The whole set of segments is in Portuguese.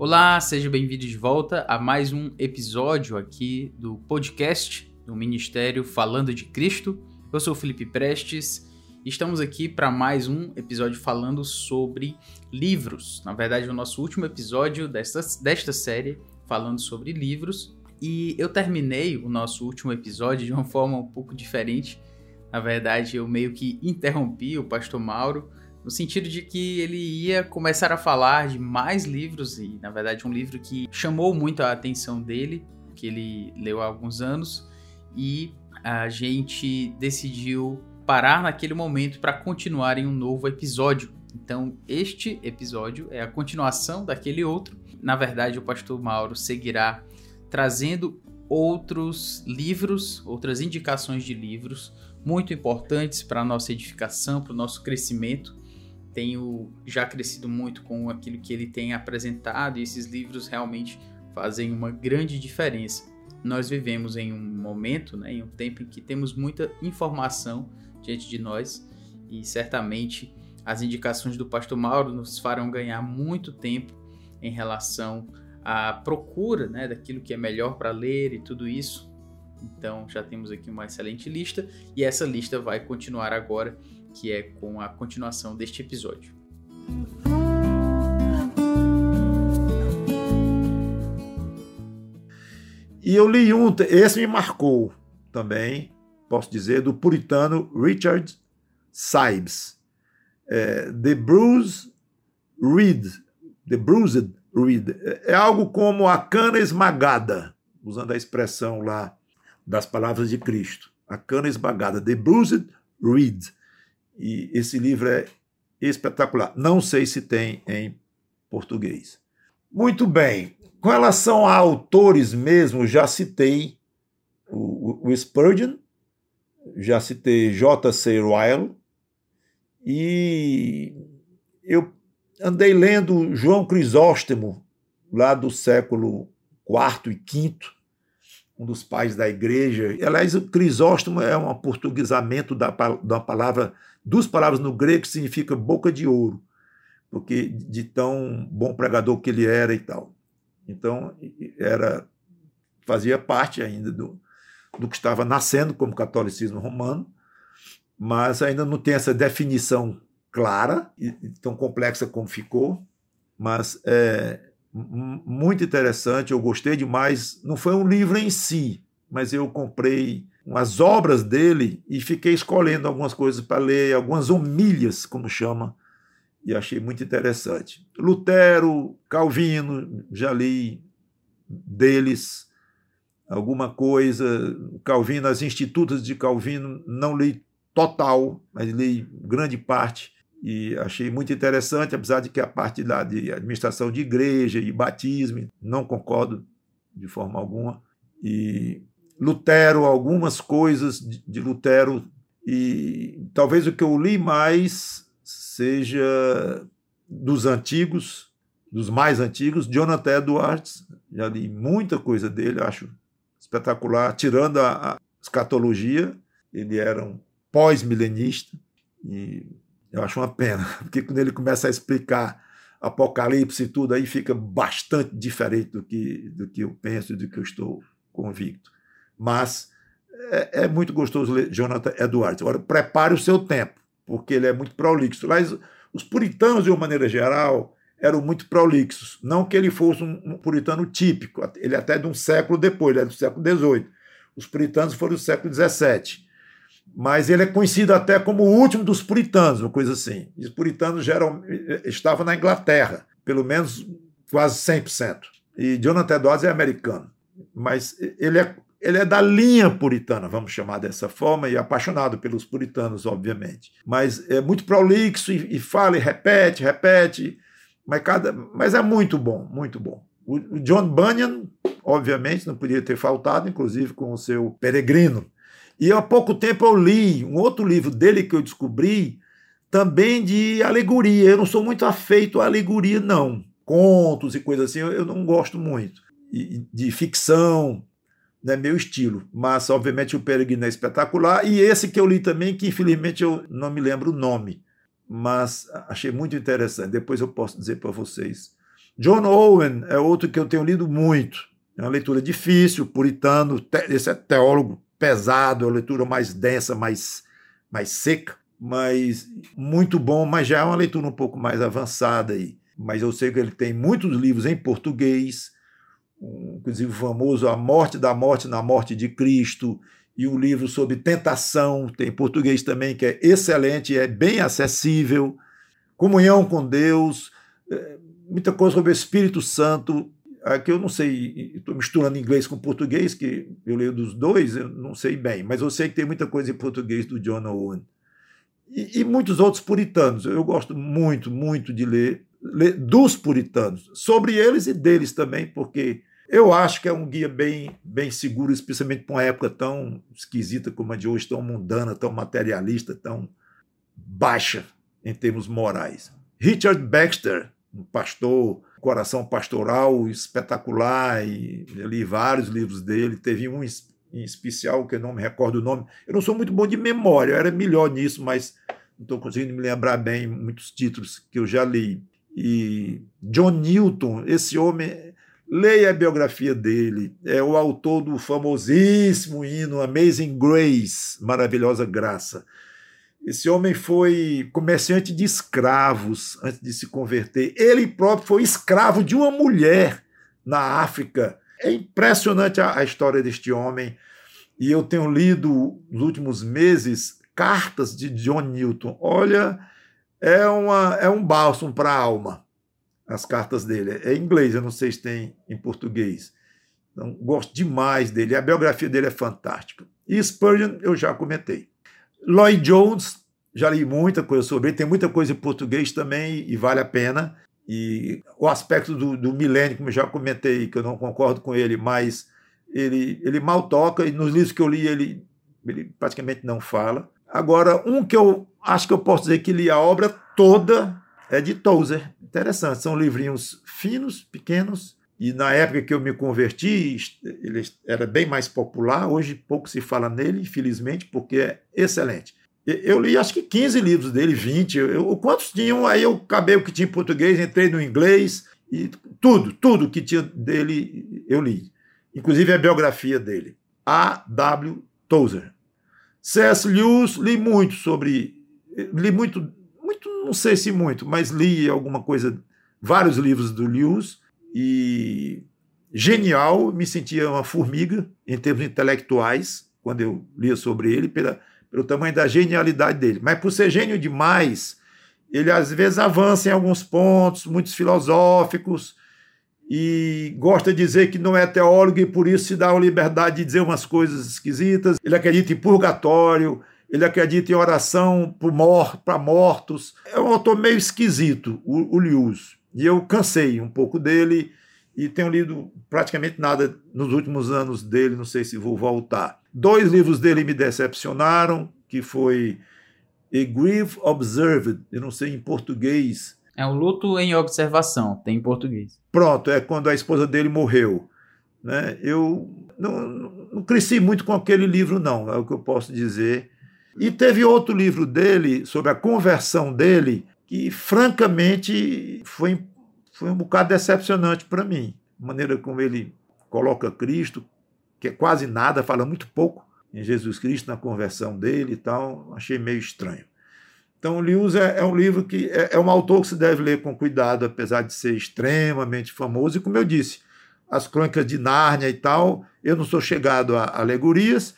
Olá, seja bem-vindo de volta a mais um episódio aqui do podcast do Ministério Falando de Cristo. Eu sou Felipe Prestes e estamos aqui para mais um episódio falando sobre livros. Na verdade, o nosso último episódio desta, desta série falando sobre livros. E eu terminei o nosso último episódio de uma forma um pouco diferente. Na verdade, eu meio que interrompi o pastor Mauro no sentido de que ele ia começar a falar de mais livros e, na verdade, um livro que chamou muito a atenção dele, que ele leu há alguns anos, e a gente decidiu parar naquele momento para continuar em um novo episódio. Então, este episódio é a continuação daquele outro. Na verdade, o pastor Mauro seguirá trazendo outros livros, outras indicações de livros muito importantes para a nossa edificação, para o nosso crescimento tenho já crescido muito com aquilo que ele tem apresentado e esses livros realmente fazem uma grande diferença. Nós vivemos em um momento, né, em um tempo em que temos muita informação diante de nós e certamente as indicações do pastor Mauro nos farão ganhar muito tempo em relação à procura né, daquilo que é melhor para ler e tudo isso. Então já temos aqui uma excelente lista e essa lista vai continuar agora que é com a continuação deste episódio. E eu li um, esse me marcou também, posso dizer, do puritano Richard Sibes. É, The Bruised Reed. The Bruised Reed. É algo como a cana esmagada, usando a expressão lá das palavras de Cristo. A cana esmagada. The Bruised Reed. E esse livro é espetacular. Não sei se tem em português. Muito bem. Com relação a autores mesmo, já citei o, o Spurgeon, já citei J.C. Ryle, e eu andei lendo João Crisóstomo, lá do século IV e V, um dos pais da igreja. Aliás, o Crisóstomo é um portuguesamento da, da palavra duas palavras no grego que significa boca de ouro, porque de tão bom pregador que ele era e tal. Então, era fazia parte ainda do, do que estava nascendo como catolicismo romano, mas ainda não tem essa definição clara e tão complexa como ficou, mas é muito interessante, eu gostei demais. Não foi um livro em si, mas eu comprei as obras dele e fiquei escolhendo algumas coisas para ler, algumas homilhas, como chama, e achei muito interessante. Lutero, Calvino, já li deles alguma coisa. Calvino, as institutas de Calvino, não li total, mas li grande parte e achei muito interessante, apesar de que a parte lá de administração de igreja e batismo, não concordo de forma alguma. E Lutero, algumas coisas de Lutero, e talvez o que eu li mais seja dos antigos, dos mais antigos, Jonathan Edwards, já li muita coisa dele, acho espetacular, tirando a, a escatologia, ele era um pós-milenista, e eu acho uma pena, porque quando ele começa a explicar Apocalipse e tudo, aí fica bastante diferente do que, do que eu penso e do que eu estou convicto mas é, é muito gostoso ler Jonathan Edwards. Agora, prepare o seu tempo, porque ele é muito prolixo. Mas os puritanos, de uma maneira geral, eram muito prolixos. Não que ele fosse um, puritano típico, ele é até de um século depois, ele é do século XVIII. Os puritanos foram do século XVII. Mas ele é conhecido até como o último dos puritanos, uma coisa assim. os puritanos geral, estavam na Inglaterra, pelo menos quase 100%. E Jonathan Edwards é americano. Mas ele é ele é da linha puritana, vamos chamar dessa forma, e apaixonado pelos puritanos, obviamente. Mas é muito prolixo e, e fala e repete, repete, mas, cada, mas é muito bom, muito bom. O, o John Bunyan, obviamente, não podia ter faltado, inclusive com o seu Peregrino. E há pouco tempo eu li um outro livro dele que eu descobri, também de alegoria. Eu não sou muito afeito à alegoria, não. Contos e coisas assim, eu, não gosto muito. E, de ficção, não é meu estilo. Mas, obviamente, o Peregrino é espetacular. E esse que eu li também, que infelizmente eu não me lembro o nome, mas achei muito interessante. Depois eu posso dizer para vocês John Owen é outro que eu tenho lido muito. É uma leitura difícil, puritano, esse é teólogo pesado, é uma leitura mais densa, mais, mais seca, mas muito bom, mas já é uma leitura um pouco mais avançada aí. Mas eu sei que ele tem muitos livros em português, inclusive o famoso A Morte da Morte na Morte de Cristo, e um livro sobre tentação, tem em português também, que é excelente, é bem acessível. Comunhão com Deus, é, muita coisa sobre o Espírito Santo, Aqui eu não sei, estou misturando inglês com português, que eu leio dos dois, eu não sei bem, mas eu sei que tem muita coisa em português do John Owen. E, e muitos outros puritanos. Eu gosto muito, muito de ler, ler dos puritanos, sobre eles e deles também, porque eu acho que é um guia bem, bem seguro, especialmente para uma época tão esquisita como a de hoje, tão mundana, tão materialista, tão baixa em termos morais. Richard Baxter, um pastor coração pastoral espetacular e li vários livros dele. Teve um em especial que eu não me recordo o nome. Eu não sou muito bom de memória, eu era melhor nisso, mas não estou conseguindo me lembrar bem muitos títulos que eu já li. E John Newton, esse homem, leia a biografia dele. É o autor do famosíssimo hino Amazing Grace, Maravilhosa Graça. Esse homem foi comerciante de escravos antes de se converter. Ele próprio foi escravo de uma mulher na África. É impressionante a, a história deste homem. E eu tenho lido nos últimos meses cartas de John Newton. Olha, é, uma, é um bálsamo para a alma, as cartas dele. É em inglês, eu não sei se tem em português. Então, gosto demais dele. A biografia dele é fantástica. E Spurgeon eu já comentei. Lloyd Jones, já li muita coisa sobre ele, tem muita coisa em português também e vale a pena. E o aspecto do, do milênio, como eu já comentei, que eu não concordo com ele, mas ele, ele mal toca, e nos livros que eu li ele, ele praticamente não fala. Agora, um que eu acho que eu posso dizer que li a obra toda é de Tozer. Interessante, são livrinhos finos, pequenos, e na época que eu me converti, ele era bem mais popular. Hoje pouco se fala nele, infelizmente, porque é excelente. Eu li acho que 15 livros dele, 20. Eu, quantos tinham? Aí eu acabei o que tinha em português, entrei no inglês e tudo, tudo que tinha dele eu li. Inclusive a biografia dele. A. W. Tozer. C.S. Lewis, li muito sobre. Li muito, muito, não sei se muito, mas li alguma coisa, vários livros do Lewis e genial, me sentia uma formiga em termos intelectuais, quando eu lia sobre ele, pela, pelo tamanho da genialidade dele. Mas por ser gênio demais, ele às vezes avança em alguns pontos, muitos filosóficos, e gosta de dizer que não é teólogo e por isso se dá a liberdade de dizer umas coisas esquisitas. Ele acredita em purgatório, ele acredita em oração para mortos. É um autor meio esquisito, o, o Lewis. E eu cansei um pouco dele e tenho lido praticamente nada nos últimos anos dele, não sei se vou voltar. Dois livros dele me decepcionaram, que foi A Grief Observed, eu não sei em português. É o luto em observação, tem em português. Pronto, é quando a esposa dele morreu. Né? Eu não, não cresci muito com aquele livro, não, é o que eu posso dizer. E teve outro livro dele, sobre a conversão dele, que francamente foi, foi um bocado decepcionante para mim. A maneira como ele coloca Cristo, que é quase nada, fala muito pouco em Jesus Cristo, na conversão dele e tal, achei meio estranho. Então, Lewis é, é um livro que é, é, um autor que se deve ler com cuidado, apesar de ser extremamente famoso. E, como eu disse, as crônicas de Nárnia e tal, eu não sou chegado a alegorias,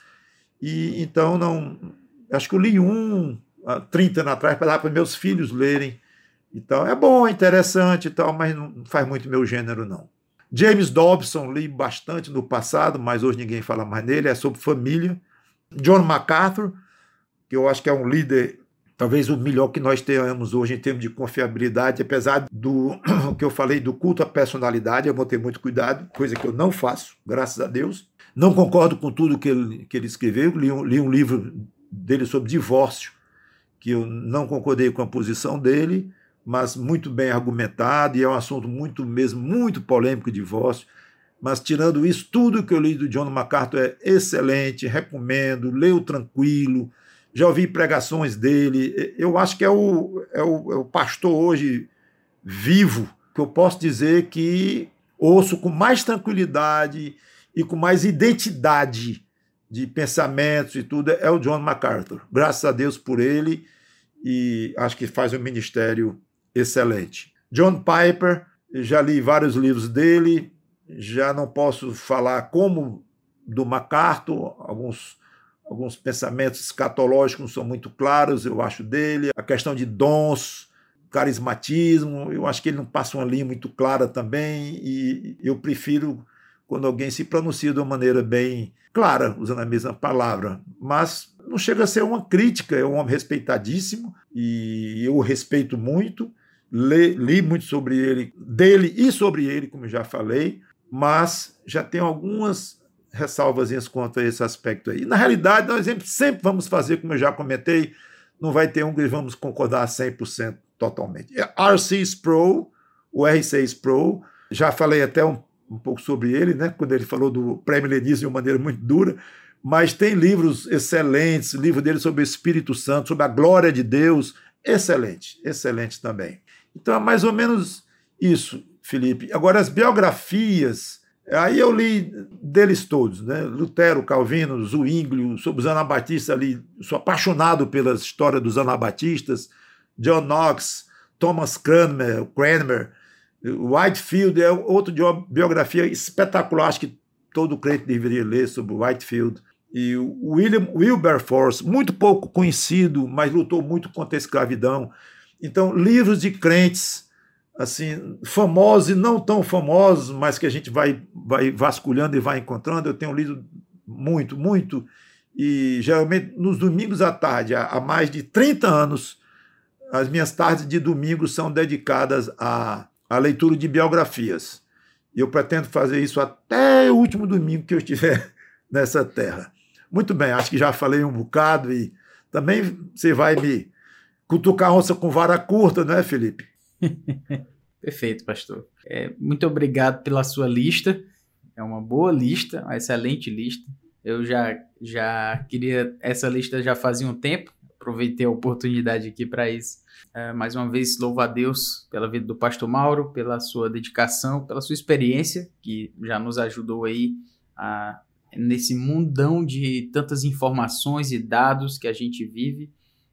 e então não. Acho que eu li um, 30 anos atrás para meus filhos lerem e tal. É bom, é interessante e tal, mas não faz muito meu gênero, não. James Dobson, li bastante no passado, mas hoje ninguém fala mais nele, é sobre família. John MacArthur, que eu acho que é um líder, talvez o melhor que nós tenhamos hoje em termos de confiabilidade, apesar do que eu falei do culto à personalidade, eu vou ter muito cuidado, coisa que eu não faço, graças a Deus. Não concordo com tudo que ele, que ele escreveu, li um, li um livro dele sobre divórcio, que eu não concordei com a posição dele, mas muito bem argumentado, e é um assunto muito mesmo, muito polêmico, divórcio. Mas tirando isso, tudo que eu li do John MacArthur é excelente, recomendo, leio tranquilo, já ouvi pregações dele. Eu acho que é o, é o, é o pastor hoje vivo que eu posso dizer que ouço com mais tranquilidade e com mais identidade de pensamentos e tudo é o John MacArthur. Graças a Deus por ele e acho que faz um ministério excelente. John Piper, já li vários livros dele, já não posso falar como do MacArthur, alguns alguns pensamentos escatológicos são muito claros, eu acho dele, a questão de dons, carismatismo, eu acho que ele não passa uma linha muito clara também, e eu prefiro quando alguém se pronuncia de uma maneira bem clara, usando a mesma palavra, mas não chega a ser uma crítica, é um homem respeitadíssimo e eu o respeito muito, li, li muito sobre ele, dele e sobre ele, como já falei, mas já tenho algumas ressalvas quanto a esse aspecto aí. Na realidade, nós sempre vamos fazer, como eu já comentei, não vai ter um que vamos concordar 100% totalmente. É R6 Pro, o R6 Pro, já falei até um, um pouco sobre ele, né, quando ele falou do pré-milenismo de uma maneira muito dura, mas tem livros excelentes, livro dele sobre o Espírito Santo, sobre a glória de Deus, excelente, excelente também. Então é mais ou menos isso, Felipe. Agora, as biografias, aí eu li deles todos, né? Lutero, Calvino, Zwinglio, sobre os anabatistas ali, sou apaixonado pela história dos anabatistas, John Knox, Thomas Cranmer, Cranmer Whitefield é outro de uma biografia espetacular, acho que todo crente deveria ler sobre Whitefield. E o William Wilberforce, muito pouco conhecido, mas lutou muito contra a escravidão. Então, livros de crentes assim famosos e não tão famosos, mas que a gente vai, vai vasculhando e vai encontrando. Eu tenho lido muito, muito. E geralmente nos domingos à tarde, há mais de 30 anos, as minhas tardes de domingo são dedicadas à, à leitura de biografias. E eu pretendo fazer isso até o último domingo que eu estiver nessa terra. Muito bem, acho que já falei um bocado e também você vai me cutucar a onça com vara curta, não é, Felipe? Perfeito, pastor. É, muito obrigado pela sua lista. É uma boa lista, uma excelente lista. Eu já, já queria essa lista já fazia um tempo. Aproveitei a oportunidade aqui para isso. É, mais uma vez, louvo a Deus pela vida do pastor Mauro, pela sua dedicação, pela sua experiência, que já nos ajudou aí a nesse mundão de tantas informações e dados que a gente vive.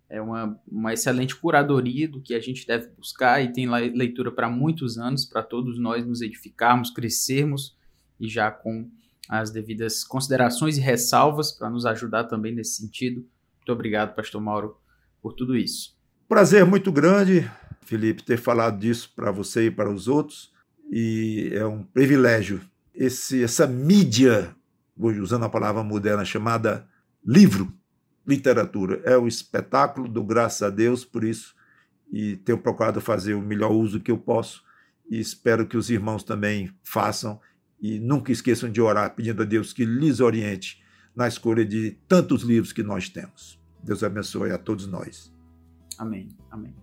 É uma, uma excelente curadoria do que a gente deve buscar e tem leitura para muitos anos, para todos nós nos edificarmos, crescermos e já com as devidas considerações e ressalvas para nos ajudar também nesse sentido. Muito obrigado, Pastor Mauro, por tudo isso. Prazer muito grande, Felipe, ter falado disso para você e para os outros. E é um privilégio esse, essa mídia hoje usando a palavra moderna, chamada livro, literatura. É o espetáculo do graças a Deus, por isso, e tenho procurado fazer o melhor uso que eu posso, e espero que os irmãos também façam, e nunca esqueçam de orar, pedindo a Deus que lhes oriente na escolha de tantos livros que nós temos. Deus abençoe a todos nós. Amém. Amém.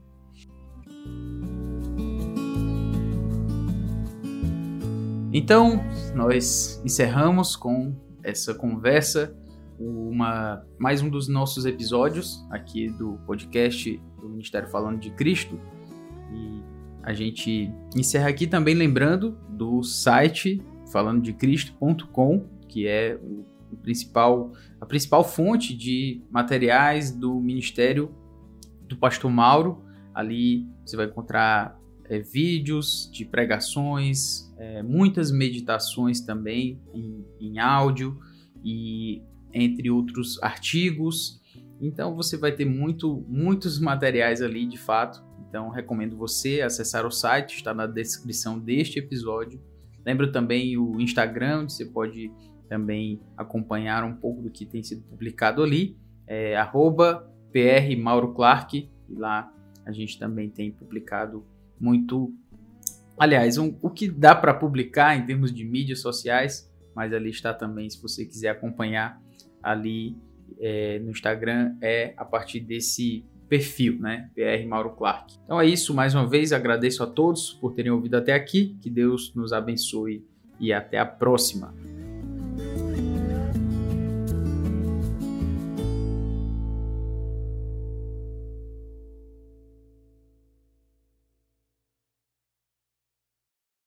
Então, nós encerramos com essa conversa, uma, mais um dos nossos episódios aqui do podcast do Ministério Falando de Cristo. E a gente encerra aqui também lembrando do site falandodecristo.com, que é o, principal, a principal fonte de materiais do Ministério do Pastor Mauro. Ali você vai encontrar é, vídeos de pregações, é, muitas meditações também em, em áudio e entre outros artigos. Então você vai ter muito, muitos materiais ali de fato. Então recomendo você acessar o site, está na descrição deste episódio. Lembro também o Instagram, onde você pode também acompanhar um pouco do que tem sido publicado ali. É arroba PR Mauro Clark, e lá a gente também tem publicado muito. Aliás, um, o que dá para publicar em termos de mídias sociais, mas ali está também, se você quiser acompanhar ali é, no Instagram, é a partir desse perfil, né? PR Mauro Clark. Então é isso, mais uma vez agradeço a todos por terem ouvido até aqui, que Deus nos abençoe e até a próxima.